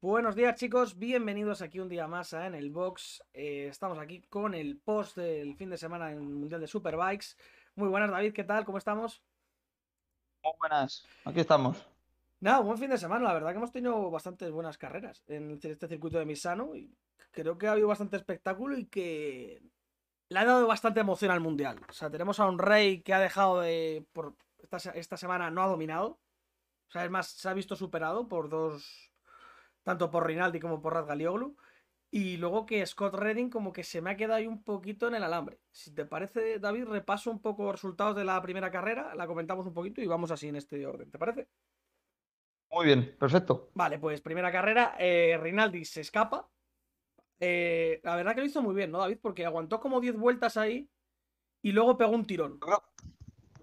Buenos días chicos, bienvenidos aquí un día más a En el Box. Eh, estamos aquí con el post del fin de semana en el Mundial de Superbikes. Muy buenas David, ¿qué tal? ¿Cómo estamos? Muy buenas, aquí estamos. Nada, buen fin de semana, la verdad que hemos tenido bastantes buenas carreras en este circuito de Misano y creo que ha habido bastante espectáculo y que le ha dado bastante emoción al Mundial. O sea, tenemos a un rey que ha dejado de... Por esta, esta semana no ha dominado. O sea, es más, se ha visto superado por dos tanto por Rinaldi como por Radgalioglu. Y luego que Scott Redding como que se me ha quedado ahí un poquito en el alambre. Si te parece, David, repaso un poco los resultados de la primera carrera, la comentamos un poquito y vamos así en este orden, ¿te parece? Muy bien, perfecto. Vale, pues primera carrera, eh, Rinaldi se escapa. Eh, la verdad que lo hizo muy bien, ¿no, David? Porque aguantó como 10 vueltas ahí y luego pegó un tirón.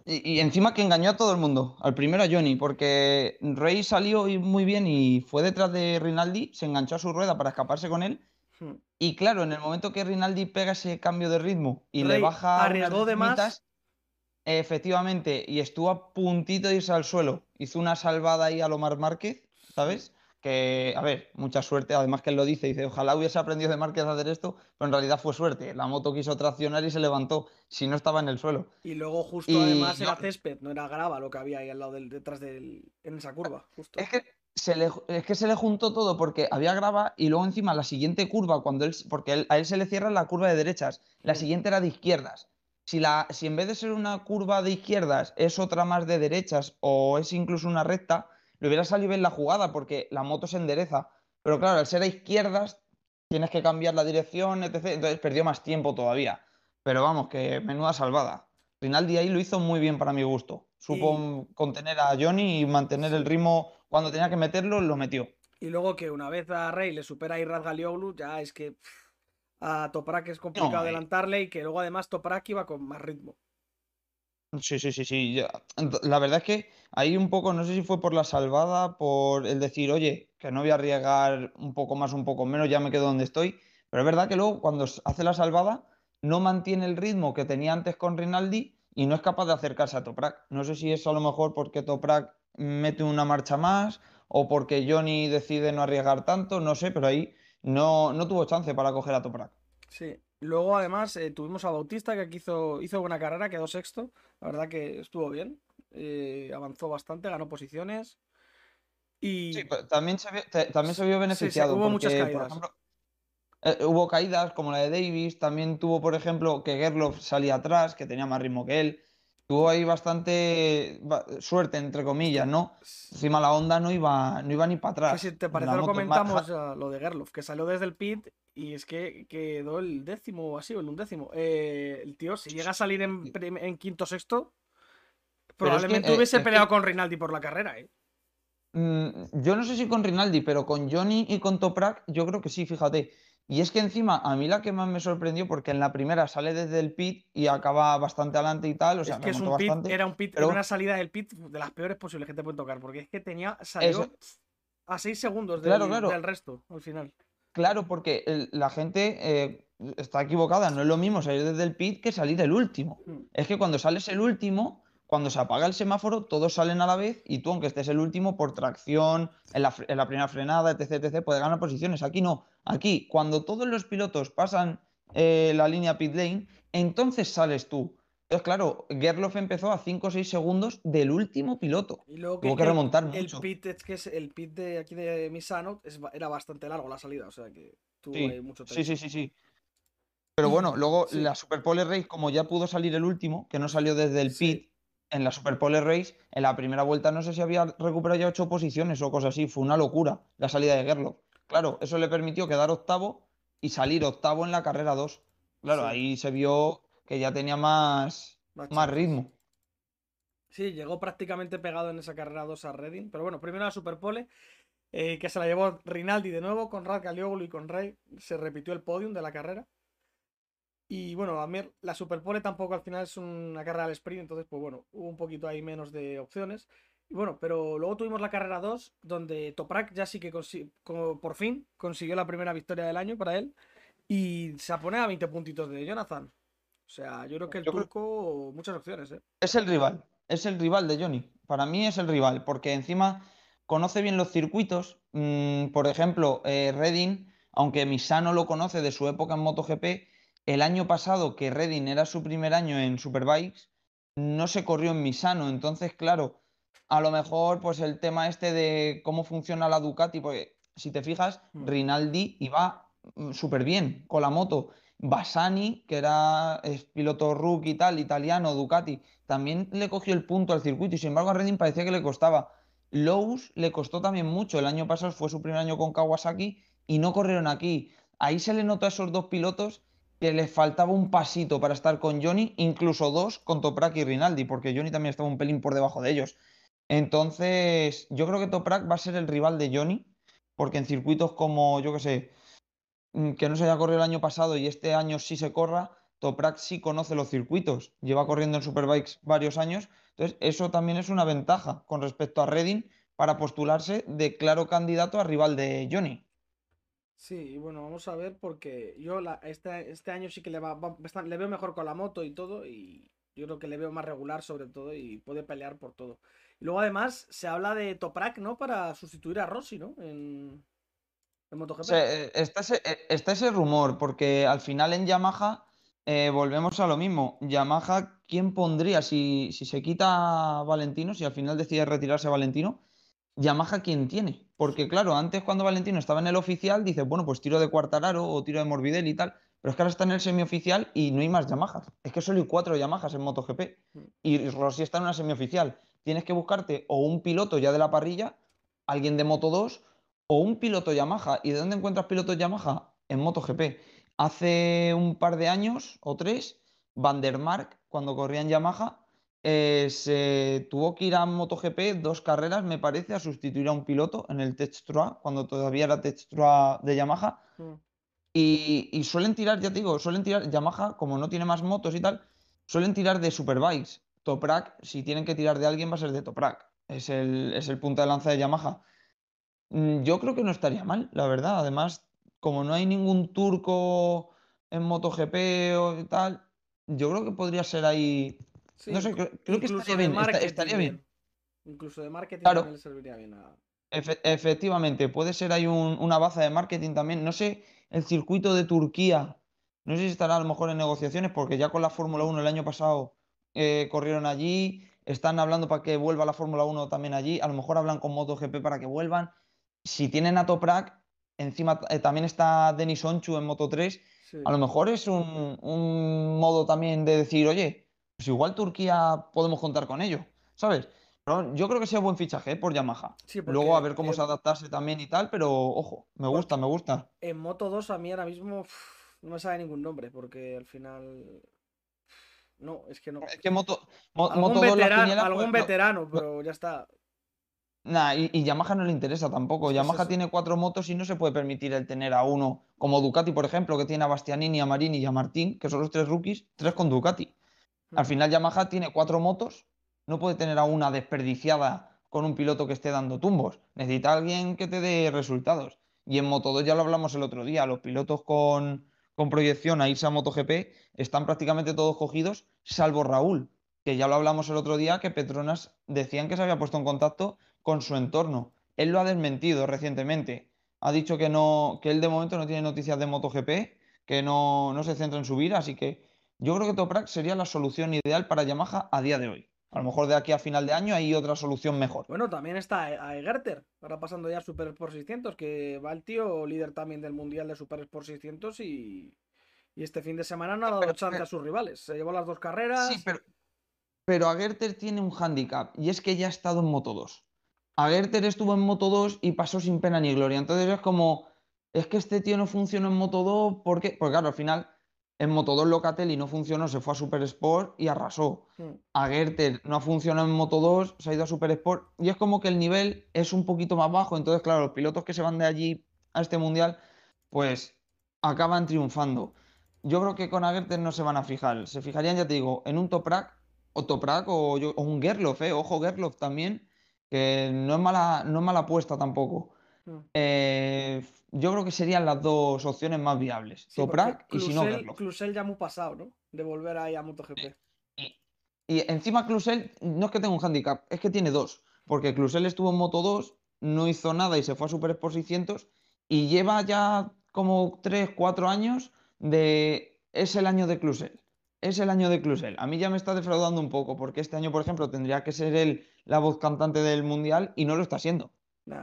Y, encima que engañó a todo el mundo, al primero a Johnny, porque Rey salió muy bien y fue detrás de Rinaldi, se enganchó a su rueda para escaparse con él. Hmm. Y claro, en el momento que Rinaldi pega ese cambio de ritmo y le baja arriesgó de más. Efectivamente, y estuvo a puntito de irse al suelo. Hizo una salvada ahí a Lomar Márquez, ¿sabes? Que, a ver, mucha suerte, además que él lo dice, dice, ojalá hubiese aprendido de Márquez a hacer esto, pero en realidad fue suerte. La moto quiso traccionar y se levantó, si no estaba en el suelo. Y luego justo además era césped, no era grava lo que había ahí al lado del, detrás del, en esa curva, justo. Es que se le, es que se le juntó todo porque había grava y luego encima la siguiente curva, cuando él, porque a él se le cierra la curva de derechas, la siguiente era de izquierdas. Si, la, si en vez de ser una curva de izquierdas es otra más de derechas o es incluso una recta, le hubiera salido bien la jugada porque la moto se endereza. Pero claro, al ser a izquierdas, tienes que cambiar la dirección, etc. Entonces perdió más tiempo todavía. Pero vamos, que menuda salvada. Rinaldi ahí lo hizo muy bien para mi gusto. Supo contener a Johnny y mantener el ritmo cuando tenía que meterlo, lo metió. Y luego que una vez a Rey le supera a Galioglu, ya es que a Toprak es complicado adelantarle y que luego además Toprak iba con más ritmo. Sí, sí, sí, sí. La verdad es que ahí un poco, no sé si fue por la salvada, por el decir, oye, que no voy a arriesgar un poco más, un poco menos, ya me quedo donde estoy. Pero es verdad que luego cuando hace la salvada no mantiene el ritmo que tenía antes con Rinaldi y no es capaz de acercarse a Toprak. No sé si es a lo mejor porque Toprak mete una marcha más o porque Johnny decide no arriesgar tanto, no sé, pero ahí no, no tuvo chance para coger a Toprak. Sí, Luego, además, eh, tuvimos a Bautista que aquí hizo, hizo buena carrera, quedó sexto. La verdad que estuvo bien. Eh, avanzó bastante, ganó posiciones. Y... Sí, también se, vio, también se vio beneficiado. hubo muchas caídas. Eh, hubo caídas como la de Davis. También tuvo, por ejemplo, que Gerloff salía atrás, que tenía más ritmo que él. Tuvo ahí bastante suerte, entre comillas, ¿no? Encima la onda no iba, no iba ni para atrás. si te parece, lo comentamos lo de Gerloff, que salió desde el pit y es que quedó el décimo o así, o el undécimo. Eh, el tío, si llega a salir en, en quinto sexto, probablemente hubiese eh, peleado con Rinaldi por la carrera, ¿eh? Mm, yo no sé si con Rinaldi, pero con Johnny y con Toprak, yo creo que sí, fíjate. Y es que encima, a mí la que más me sorprendió, porque en la primera sale desde el pit y acaba bastante adelante y tal. O sea, es que es un pit, era un pit, era una salida del pit de las peores posibles que te pueden tocar, porque es que tenía, salió a seis segundos del, del resto al final. Claro, porque la gente eh, está equivocada. No es lo mismo salir desde el pit que salir el último. Mm. Es que cuando sales el último, cuando se apaga el semáforo, todos salen a la vez y tú, aunque estés el último, por tracción, en la, primera frenada, etc., etc., puedes ganar posiciones. Aquí no. Aquí, cuando todos los pilotos pasan eh, la línea pit lane, entonces sales tú. Entonces, claro, Gerloff empezó a 5 o 6 segundos del último piloto. Y luego Tuvo que, remontar el, mucho. El pit, es que es el pit de aquí de Misano era bastante largo la salida, o sea que tuvo sí, mucho tiempo. Sí, sí, sí, sí. Pero bueno, luego la Super Pole Race, como ya pudo salir el último, que no salió desde el pit, en la Super Pole Race, en la primera vuelta no sé si había recuperado ya ocho posiciones o cosas así. Fue una locura la salida de Gerloff. Claro, eso le permitió quedar octavo y salir octavo en la carrera 2. Claro, ahí se vio que ya tenía más, más, ritmo. Sí, llegó prácticamente pegado en esa carrera 2 a Redding. Pero bueno, primero la Superpole, eh, que se la llevó Rinaldi de nuevo con Rad y con Rey. Se repitió el podium de la carrera. Y bueno, a mí la Superpole tampoco al final es una carrera al sprint, entonces pues bueno, hubo un poquito ahí menos de opciones. Y bueno, pero luego tuvimos la carrera 2, donde Toprak ya sí que por fin consiguió la primera victoria del año para él. Y se pone a 20 puntitos de Jonathan. O sea, yo creo que el turco, muchas opciones, ¿eh? Es el rival, es el rival de Johnny. Para mí es el rival, porque encima conoce bien los circuitos. Mm, por ejemplo, eh, Redding, aunque Misano lo conoce de su época en MotoGP, el año pasado, que Redding era su primer año en Superbikes, no se corrió en Misano. Entonces, claro, a lo mejor, pues el tema este de cómo funciona la Ducati, porque si te fijas, Hmm. Rinaldi iba mm, súper bien con la moto. Bassani, que era es piloto rookie y tal, italiano, Ducati, también le cogió el punto al circuito y sin embargo a Redding parecía que le costaba. Lowe's le costó también mucho. El año pasado fue su primer año con Kawasaki y no corrieron aquí. Ahí se le notó a esos dos pilotos que les faltaba un pasito para estar con Johnny, incluso dos con Toprak y Rinaldi, porque Johnny también estaba un pelín por debajo de ellos. Entonces, yo creo que Toprak va a ser el rival de Johnny, porque en circuitos como, yo qué sé, mm, que no se haya corrido el año pasado y este año sí se corra, Toprak sí conoce los circuitos, lleva corriendo en Superbikes varios años, entonces eso también es una ventaja con respecto a Redding para postularse de claro candidato a rival de Johnny. Sí, bueno, vamos a ver porque yo la, este, este año sí que le, va, le veo mejor con la moto y todo y yo creo que le veo más regular sobre todo y puede pelear por todo. Y luego además se habla de Toprak, ¿no? Para sustituir a Rossi, ¿no? En, en MotoGP. Eh, está ese, eh, está ese rumor, porque al final en Yamaha eh, volvemos a lo mismo. Yamaha, ¿quién pondría si, si se quita a Valentino, si al final decide retirarse Valentino? Yamaha, ¿quién tiene? Porque claro, antes cuando Valentino estaba en el oficial, dices, bueno, pues tiro de Quartararo o tiro de Morbidelli y tal, pero es que ahora está en el semioficial y no hay más Yamahas. Es que solo hay cuatro Yamahas en MotoGP y Rossi está en una semioficial. Tienes que buscarte o un piloto ya de la parrilla, alguien de Moto 2 o un piloto Yamaha. ¿Y de dónde encuentras pilotos Yamaha? En MotoGP. Hace un par de años o tres, Van der Mark, cuando corría en Yamaha, eh, se tuvo que ir a MotoGP dos carreras, me parece, a sustituir a un piloto en el Tech cuando todavía era Tech de Yamaha. Mm. Y, y suelen tirar, ya te digo, suelen tirar, Yamaha, como no tiene más motos y tal, suelen tirar de Superbikes. Toprak, si tienen que tirar de alguien, va a ser de Toprak. Es el, es el punta de lanza de Yamaha. Mm, Yo creo que no estaría mal, la verdad. Además, como no hay ningún turco en MotoGP o tal, yo creo que podría ser ahí. Sí, No sé, creo, creo que estaría bien. estaría bien. Incluso de marketing Claro. también le serviría bien a... Efe- efectivamente, puede ser ahí un- una baza de marketing también. No sé, el circuito de Turquía, no sé si estará a lo mejor en negociaciones, porque ya con la Fórmula 1 el año pasado eh, corrieron allí, están hablando para que vuelva la Fórmula 1 también allí, a lo mejor hablan con MotoGP para que vuelvan. Si tienen a Toprak, encima eh, también está Denis Onchu en Moto 3, Sí. a lo mejor es un, un modo también de decir, oye, pues igual Turquía podemos contar con ello, ¿sabes? Pero yo creo que sea buen fichaje ¿eh? por Yamaha. Sí, Luego a ver cómo se adaptarse también y tal, pero ojo, me Porque- gusta, me gusta. En Moto 2 a mí ahora mismo no me sabe ningún nombre porque al final... No, es que no. Es que Moto, Mo- Algún Moto 2 la veterano, quiniela, algún pues, no- veterano, pero ya está. Nah, y, y Yamaha no le interesa tampoco. Es Yamaha eso. tiene cuatro motos y no se puede permitir el tener a uno, como Ducati, por ejemplo, que tiene a Bastianini, a Marini y a Martín, que son los tres rookies, tres con Ducati. Al final Yamaha tiene cuatro motos, no puede tener a una desperdiciada con un piloto que esté dando tumbos. Necesita alguien que te dé resultados. Y en Moto 2 ya lo hablamos el otro día, los pilotos con, con proyección a irse a MotoGP están prácticamente todos cogidos, salvo Raúl, que ya lo hablamos el otro día, que Petronas decían que se había puesto en contacto con su entorno. Él lo ha desmentido recientemente. Ha dicho que no, que él de momento no tiene noticias de MotoGP, que no, no se centra en subir, así que yo creo que Toprak sería la solución ideal para Yamaha a día de hoy. A lo mejor de aquí a final de año hay otra solución mejor. Bueno, también está a Egerter, ahora pasando ya a Super Sport 600, que va el tío líder también del Mundial de Super Sport 600 y, y este fin de semana no ha dado Pero- chance pero- a sus rivales. Se llevó las dos carreras. Sí, pero, pero Agerter tiene un hándicap y es que ya ha estado en Moto 2. Agerter estuvo en Moto 2 y pasó sin pena ni gloria. Entonces es como, es que este tío no funcionó en Moto 2, ¿por qué? Porque claro, al final en Moto 2 Locatelli no funcionó, se fue a Super Sport y arrasó. Mm. Agerter no ha funcionado en Moto 2, se ha ido a Super Sport y es como que el nivel es un poquito más bajo. Entonces, claro, los pilotos que se van de allí a este mundial, pues acaban triunfando. Yo creo que con Agerter no se van a fijar. Se fijarían, ya te digo, en un Toprak o Toprak o, yo- o un Gerloff, ¿eh? Ojo, Gerloff también, que no es mala, no es mala apuesta tampoco. Mm. Eh, yo creo que serían las dos opciones más viables. Sí, Toprak y si no, Clusel- ya muy pasado, ¿no? De volver ahí a MotoGP. Y, y encima Clusel no es que tenga un handicap, es que tiene dos. Porque Clusel estuvo en Moto 2 no hizo nada y se fue a Super Sport 600 y lleva ya como 3, 4 años de es el año de Clusel. Es el año de Clusel. A mí ya me está defraudando un poco porque este año, por ejemplo, tendría que ser él la voz cantante del Mundial y no lo está siendo.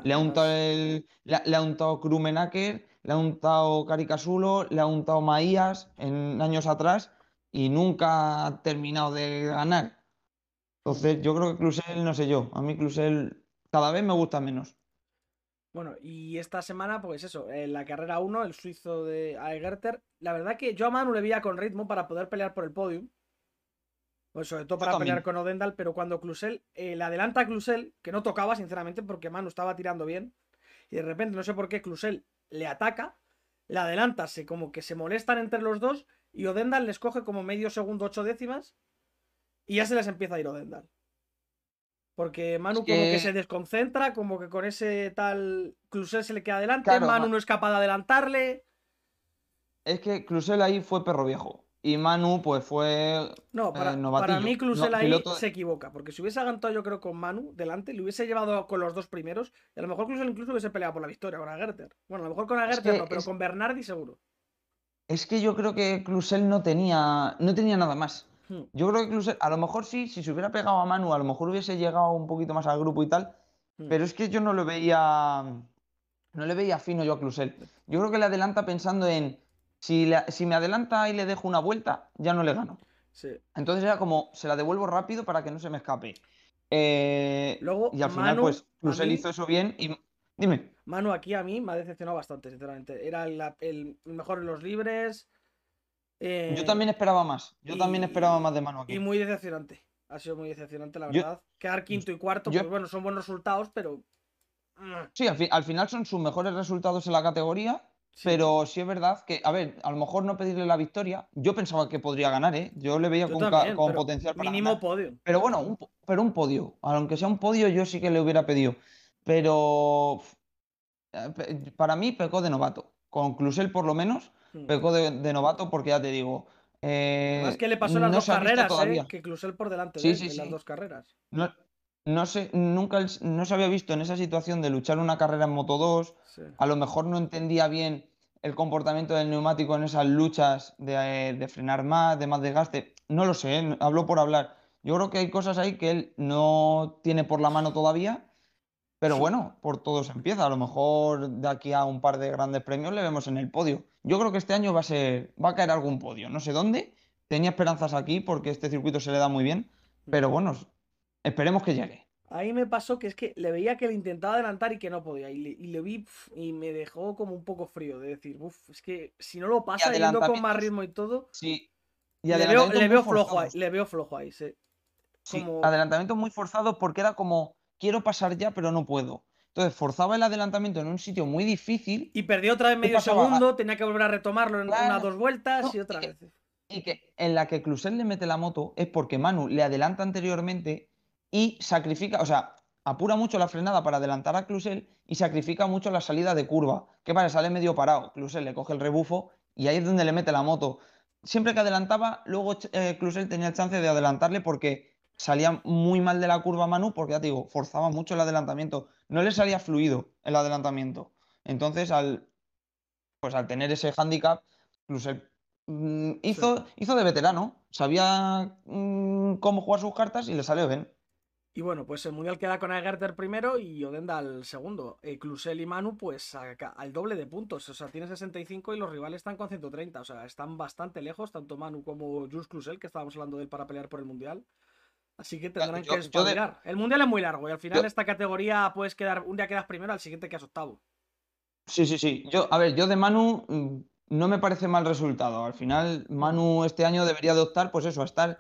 Le ha untado, el, le, ha- le ha untado Krumenacker, le ha untado Caricasulo, le ha untado Maías en años atrás y nunca ha terminado de ganar. Entonces, yo creo que Clusel, no sé yo, a mí Clusel cada vez me gusta menos. Bueno, y esta semana, pues eso, en la carrera 1, el suizo de Aegerter. La verdad que yo a Manu le veía con ritmo para poder pelear por el podium. Pues sobre todo Yo para también. pelear con Odendal, pero cuando Clusel eh, le adelanta a Clusel, que no tocaba, sinceramente, porque Manu estaba tirando bien. Y de repente, no sé por qué, Clusel le ataca, le adelanta, se, como que se molestan entre los dos, y Odendal les coge como medio segundo, ocho décimas, y ya se les empieza a ir Odendal. Porque Manu Es como que se desconcentra, como que con ese tal Clusel se le queda adelante, Claro, Manu Ma- no es capaz de adelantarle. Es que Clusel ahí fue perro viejo y Manu pues fue No, para, eh, para mí Clusel No, ahí piloto se equivoca, porque si hubiese aguantado yo creo con Manu delante, le hubiese llevado con los dos primeros, y a lo mejor Clusel incluso hubiese peleado por la victoria con Agerter. Bueno, a lo mejor con Agerter que no, pero es- con Bernardi seguro. Es que yo creo que Clusel no tenía, no tenía nada más. Hmm. Yo creo que Clusel, a lo mejor sí, si se hubiera pegado a Manu, a lo mejor hubiese llegado un poquito más al grupo y tal, Hmm. pero es que yo no lo veía, no le veía fino yo a Clusel. Yo creo que le adelanta pensando en, si, si me adelanta y le dejo una vuelta, ya no le gano. Sí. Entonces era como, se la devuelvo rápido para que no se me escape. Eh, Luego, y al final, Manu, pues, mí- hizo eso bien y... Dime. Manu aquí a mí me ha decepcionado bastante, sinceramente. Era el, el mejor en los libres. eh, Yo también esperaba más. Yo también esperaba más de Manu aquí. Y muy decepcionante. Ha sido muy decepcionante, la Yo- verdad. Quedar quinto y cuarto, yo- pues bueno, son buenos resultados, pero. mm, Sí, al, fi- al final son sus mejores resultados en la categoría, sí. pero sí es verdad que, a ver, a lo mejor no pedirle la victoria. Yo pensaba que podría ganar, ¿eh? Yo le veía Yo con, también, potencial para Mínimo ganar. podio. Pero bueno, un, pero un podio. Aunque sea un podio, yo sí que le hubiera pedido. Pero eh, para mí pecó de novato. Con Clusel, por lo menos, Mm. pecó de, de novato porque ya te digo. eh, Además, que le pasó las no dos carreras, ¿eh? Que Clusel por delante Sí, de él sí, en las sí. dos carreras. No, no sé, nunca no se había visto en esa situación de luchar una carrera en Moto 2. Sí. A lo mejor no entendía bien el comportamiento del neumático en esas luchas de, de frenar más, de más desgaste. No lo sé, hablo por hablar. Yo creo que hay cosas ahí que él no tiene por la mano todavía, pero Sí. bueno, por todo se empieza. A lo mejor de aquí a un par de grandes premios le vemos en el podio. Yo creo que este año va a ser, va a caer algún podio, no sé dónde. Tenía esperanzas aquí porque este circuito se le da muy bien, pero bueno, esperemos que llegue. Ahí me pasó que es que le veía que le intentaba adelantar y que no podía. Y le, y le vi pf, y me dejó como un poco frío de decir, uff, es que si no lo pasa yendo con más ritmo y todo, Sí. Y le veo, le veo flojo ahí, le veo flojo ahí, sí. Sí, como- adelantamientos muy forzados porque era como, quiero pasar ya, pero no puedo. Entonces forzaba el adelantamiento en un sitio muy difícil Y perdió otra vez medio segundo, tenía que volver a retomarlo en Claro. unas dos vueltas No, y otra y que- vez. y que en la que Clusel le mete la moto es porque Manu le adelanta anteriormente y sacrifica, o sea, apura mucho la frenada para adelantar a Clusel y sacrifica mucho la salida de curva. ¿Qué pasa? Sale medio parado. Clusel le coge el rebufo y ahí es donde le mete la moto. Siempre que adelantaba, luego eh, Clusel tenía el chance de adelantarle porque salía muy mal de la curva Manu, porque ya te digo, forzaba mucho el adelantamiento. No le salía fluido el adelantamiento. Entonces, al, pues al tener ese hándicap, Clusel mm, hizo, hizo de veterano. Sabía mm, cómo jugar sus cartas y le salió bien. Y bueno, pues el mundial queda con Aegerter primero y Odenda al segundo. Eh, Clusel y Manu, pues al doble de puntos. O sea, tiene 65 y los rivales están con 130. O sea, están bastante lejos, tanto Manu como Jules Clusel, que estábamos hablando de él para pelear por el mundial. Así que tendrán yo- que yo de- espabilar. El mundial es muy largo y al final Yo- esta categoría puedes quedar, un día quedas primero, al siguiente quedas octavo. Sí, sí, sí. Yo, a ver, yo de Manu mm, no me parece mal resultado. Al final, Manu este año debería de optar, pues eso, a estar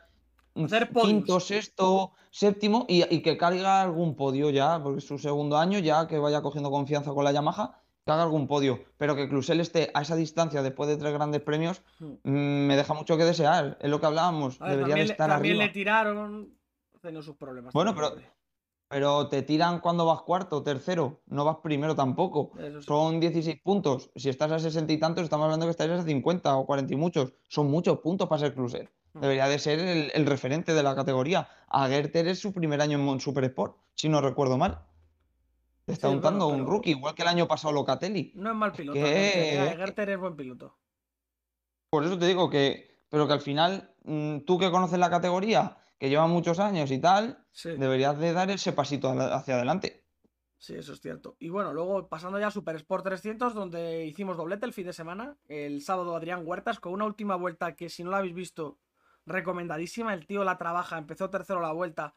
mm, quinto, sexto, séptimo y, y que carga algún podio ya, porque es su segundo año, ya que vaya cogiendo confianza con la Yamaha, que haga algún podio. Pero que Clusel esté a esa distancia después de tres grandes premios, Hmm. mm, me deja mucho que desear. Es lo que hablábamos. Ver, Debería de también, le- estar también arriba. le tiraron. Ha tenido sus problemas. Bueno, pero-. Pero te tiran cuando vas cuarto, tercero, no vas primero tampoco. Sí. Son 16 puntos. Si estás a 60 y tantos, estamos hablando que estáis a 50 o 40 y muchos. Son muchos puntos para ser cruiser. Hmm. Debería de ser el, el referente de la categoría. A Gerter es su primer año en Super Sport, si no recuerdo mal. Te está Sí, untando bueno, un rookie, igual que el año pasado Locatelli. No es mal piloto. que- Gerter, eh, es buen piloto. Por eso te digo que, pero que al final, mm, tú que conoces la categoría, que lleva muchos años y tal, Sí. deberías de dar ese pasito hacia adelante. Sí, eso es cierto. Y bueno, luego pasando ya a Super Sport 300, donde hicimos doblete el fin de semana. El sábado Adrián Huertas con una última vuelta que si no la habéis visto, recomendadísima. El tío la trabaja, empezó tercero la vuelta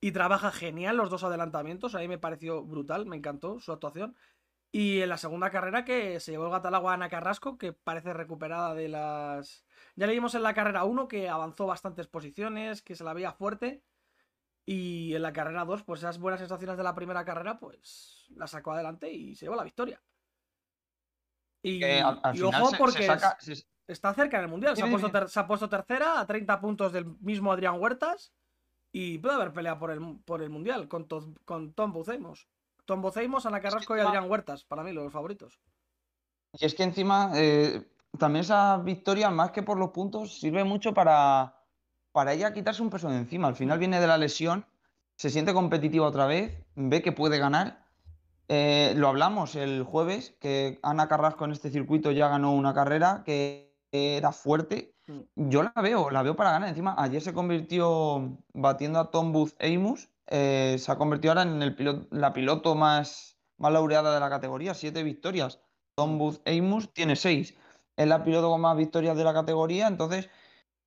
y trabaja genial los dos adelantamientos. A mí me pareció brutal, me encantó su actuación. Y en la segunda carrera que se llevó el gato al Ana Carrasco, que parece recuperada de las... Ya leímos en la carrera 1 que avanzó bastantes posiciones, que se la veía fuerte. Y en la carrera 2, pues esas buenas sensaciones de la primera carrera, pues la sacó adelante y se llevó la victoria. Y, Que al, al y ojo se- se porque saca- es- se- está cerca en el Mundial. Se ha, puesto dime. ter- se ha puesto tercera a 30 puntos del mismo Adrián Huertas y puede haber pelea por el, por el Mundial con, to- con Tom Buceimos. Tom Buceimos, Ana Carrasco y Adrián Huertas, para mí los favoritos. Y es que encima, eh, también esa victoria, más que por los puntos, sirve mucho para, para ella quitarse un peso de encima. Al final viene de la lesión, se siente competitiva otra vez, ve que puede ganar. Eh, lo hablamos el jueves, que Ana Carrasco en este circuito ya ganó una carrera que era fuerte. Mm. Yo la veo, la veo para ganar. Encima, ayer se convirtió batiendo a Tom Booth Amos. eh, se ha convertido ahora en el piloto, la piloto más, más laureada de la categoría, siete victorias. Tom Booth Amos tiene seis. Es la piloto con más victorias de la categoría. Entonces,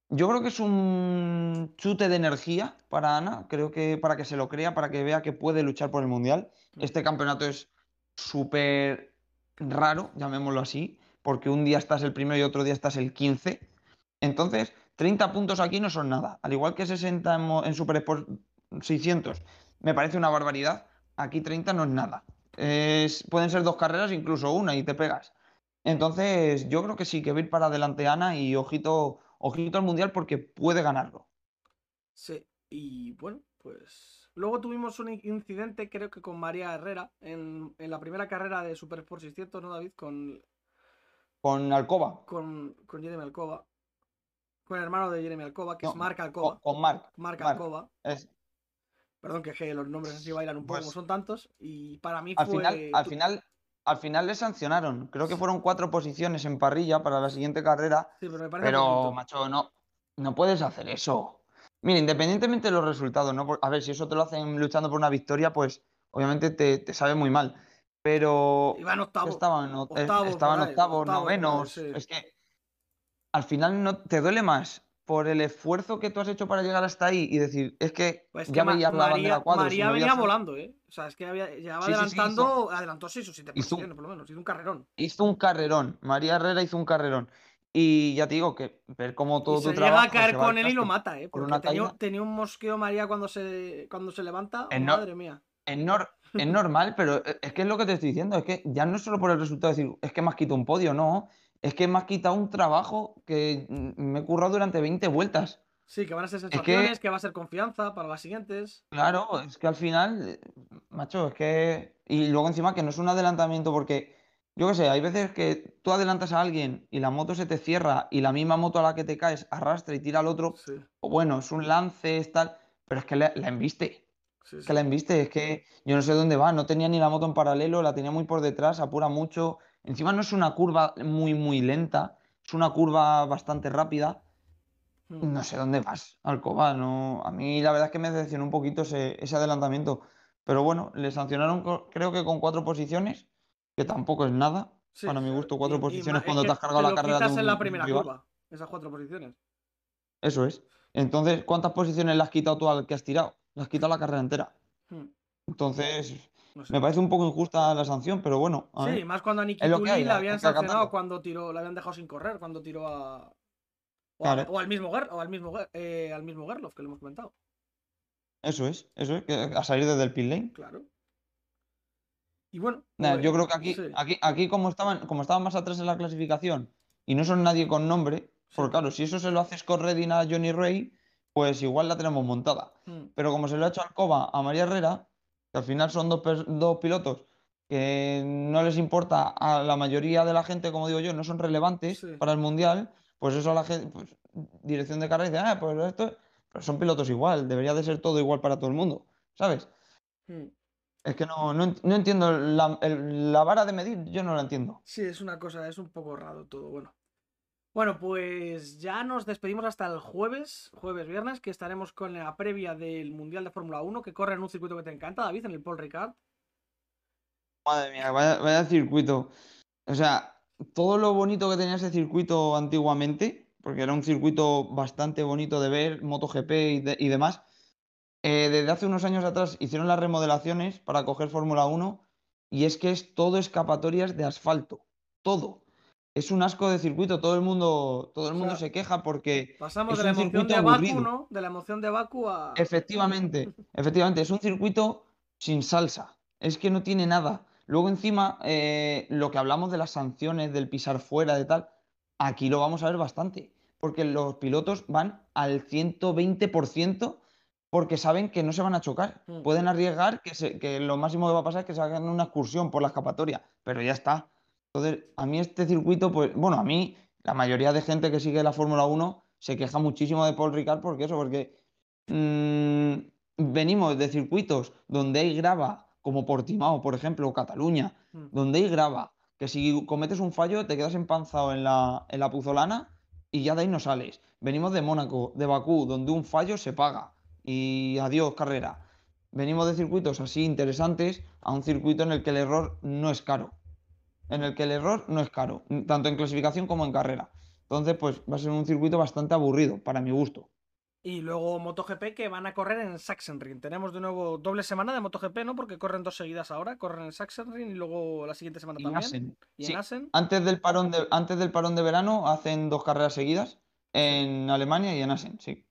yo creo que es un chute de energía para Ana. Creo que para que se lo crea, para que vea que puede luchar por el mundial. Este campeonato es súper raro, llamémoslo así, porque un día estás el primero y otro día estás el 15. Entonces, 30 puntos aquí no son nada. Al igual que 60 en, en Super Sport 600, me parece una barbaridad. Aquí 30 no es nada. Es- pueden ser dos carreras, incluso una, y te pegas. Entonces, yo creo que sí, que va a ir para adelante Ana y ojito, ojito al mundial porque puede ganarlo. Sí, y bueno, pues luego tuvimos un in- incidente, creo que con María Herrera, en, en la primera carrera de Super Sport 600, ¿no, David? Con, Con Alcoba, con, con Jeremy Alcoba. Con el hermano de Jeremy Alcoba, que No, es Marc con, Alcoba. con Marc. Marc Marc. Alcoba. Es- Perdón, que, los nombres así bailan un poco, Pues- como son tantos. Y para mí al fue. final, al final, al final le sancionaron. Creo que fueron cuatro posiciones en parrilla para la siguiente carrera. Sí, pero me parece Pero, macho, no, no puedes hacer eso. Mira, independientemente de los resultados, ¿no? A ver, si eso te lo hacen luchando por una victoria, pues obviamente te, te sabe muy mal. Pero Iban octavos. estaban, eh, octavos estaban octavos, octavos novenos. sí. Es que al final no te duele más por el esfuerzo que tú has hecho para llegar hasta ahí y decir, es que Pues es ya que Ma- veías la bandera María, María venía volando, ¿eh? O sea, es que había, llevaba Sí, sí, sí, adelantando, adelantó 6 o 7 hizo- posiciones, por lo menos. Hizo un carrerón. hizo un carrerón. María Herrera hizo un carrerón. Y ya te digo que ver cómo todo y tu se trabajo llega a caer va con él y lo mata, ¿eh? por Porque una tenía, tenía un mosqueo María cuando se, cuando se levanta. En no- madre mía. Es, nor- es normal, pero e- es que es lo que te estoy diciendo, es que ya no es solo por el resultado de decir, es que me has quitado un podio, no, es que me has quitado un trabajo que me he currado durante 20 vueltas. Sí, que van a ser que- sensaciones, que... va a ser confianza para las siguientes. Claro, es que al final, macho, es que... Y luego encima que no es un adelantamiento porque, yo qué sé, hay veces que tú adelantas a alguien y la moto se te cierra y la misma moto a la que te caes arrastra y tira al otro, Sí, o bueno, es un lance, es tal, pero es que la, la embiste. Sí, sí. que la embiste, es que yo no sé dónde va, no tenía ni la moto en paralelo, la tenía muy por detrás, apura mucho. Encima no es una curva muy, muy lenta, es una curva bastante rápida. Mm. No sé dónde vas, Alcoba. No... A mí la verdad es que me decepcionó un poquito ese, ese adelantamiento. Pero bueno, le sancionaron creo que con cuatro posiciones, que tampoco es nada. Sí, Para mi gusto, cuatro Y- posiciones cuando te has cargado te la lo carrera de en la primera rival. curva, esas cuatro posiciones. Eso es. Entonces, ¿cuántas posiciones le has quitado tú al que has tirado? Le has quitado la carrera entera. Mm, Entonces, no sé. me parece un poco injusta la sanción, pero bueno. a Sí, ver. más cuando a Niki le hay habían sancionado cuando tiró, le habían dejado sin correr cuando tiró a. O, a- Claro. o al mismo Ger, o al mismo eh, al mismo Gerloff que lo hemos comentado. Eso es, eso es, que a salir desde el pit lane. Claro. Y bueno. Nah, pues, yo creo que aquí, sí, aquí, aquí como estaban, como estaban más atrás en la clasificación y no son nadie con nombre, porque claro, si eso se lo haces con Redding a Johnny Ray, pues igual la tenemos montada. mm, Pero como se lo ha hecho Alcoba a María Herrera, que al final son dos, dos pilotos que no les importa a la mayoría de la gente, como digo yo, no son relevantes Sí. para el mundial, pues eso a la gente, pues, dirección de carrera dice, ah, pues esto, pero son pilotos igual, debería de ser todo igual para todo el mundo, ¿sabes? mm. Es que no, no, no entiendo la, el- la vara de medir, yo no la entiendo. Sí, es una cosa, es un poco raro todo. Bueno. Bueno, pues ya nos despedimos hasta el jueves, jueves, viernes, que estaremos con la previa del Mundial de Fórmula 1, que corre en un circuito que te encanta, David, en el Paul Ricard. Madre mía, vaya, circuito. O sea, todo lo bonito que tenía ese circuito antiguamente, porque era un circuito bastante bonito de ver, MotoGP y demás, eh, desde hace unos años atrás hicieron las remodelaciones para coger Fórmula 1 y es que es todo escapatorias de asfalto, todo. Es un asco de circuito, todo el mundo, todo el O mundo sea, se queja porque Pasamos es de la un emoción circuito de Baku. ¿no? De la emoción de Baku a... Efectivamente, efectivamente, es un circuito sin salsa. Es que no tiene nada. Luego encima, eh, lo que hablamos de las sanciones, del pisar fuera, de tal, aquí lo vamos a ver bastante. Porque los pilotos van al 120% porque saben que no se van a chocar. Mm. Pueden arriesgar que, se- que lo máximo que va a pasar es que se hagan una excursión por la escapatoria, pero ya está. Entonces, a mí este circuito, pues, bueno, a mí, la mayoría de gente que sigue la Fórmula 1 se queja muchísimo de Paul Ricard porque eso, porque mm, venimos de circuitos donde hay grava, como Portimao, por ejemplo, o Cataluña, Mm. donde hay grava, que si cometes un fallo te quedas empanzado en la, en la puzolana y ya de ahí no sales. Venimos de Mónaco, de Bakú, donde un fallo se paga y adiós carrera. Venimos de circuitos así interesantes a un circuito en el que el error no es caro. En el que el error no es caro, tanto en clasificación como en carrera. Entonces, pues va a ser un circuito bastante aburrido, para mi gusto. Y luego MotoGP que van a correr en Sachsenring. Tenemos de nuevo doble semana de MotoGP, ¿no? Porque corren dos seguidas ahora. Corren en Sachsenring y luego la siguiente semana Y también. Y Sí, en Assen. Antes del parón de, antes del parón de verano hacen dos carreras seguidas en Alemania y en Assen, sí.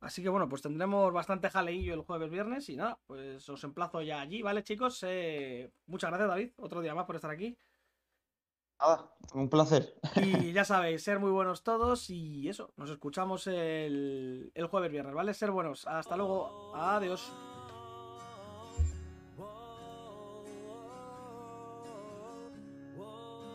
Así que bueno, pues tendremos bastante jaleillo el jueves viernes y nada, pues os emplazo ya allí, ¿vale, chicos? Eh, muchas gracias, David. Otro día más por estar aquí. Nada, un placer. Y ya sabéis, ser muy buenos todos y eso, nos escuchamos el, el jueves viernes, ¿vale? Ser buenos. Hasta luego. Adiós.